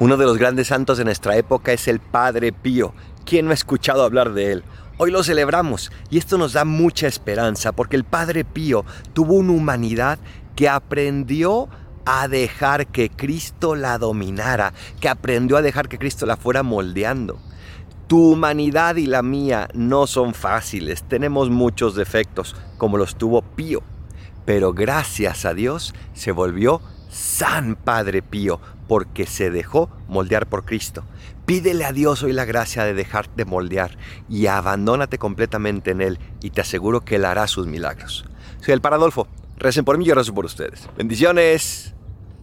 Uno de los grandes santos de nuestra época es el Padre Pío. ¿Quién no ha escuchado hablar de él? Hoy lo celebramos y esto nos da mucha esperanza porque el Padre Pío tuvo una humanidad que aprendió a dejar que Cristo la dominara, que aprendió a dejar que Cristo la fuera moldeando. Tu humanidad y la mía no son fáciles, tenemos muchos defectos, como los tuvo Pío, pero gracias a Dios se volvió San Padre Pío, porque se dejó moldear por Cristo. Pídele a Dios hoy la gracia de dejarte moldear y abandónate completamente en Él y te aseguro que Él hará sus milagros. Soy el Paradolfo. Recen por mí yo rezo por ustedes. Bendiciones.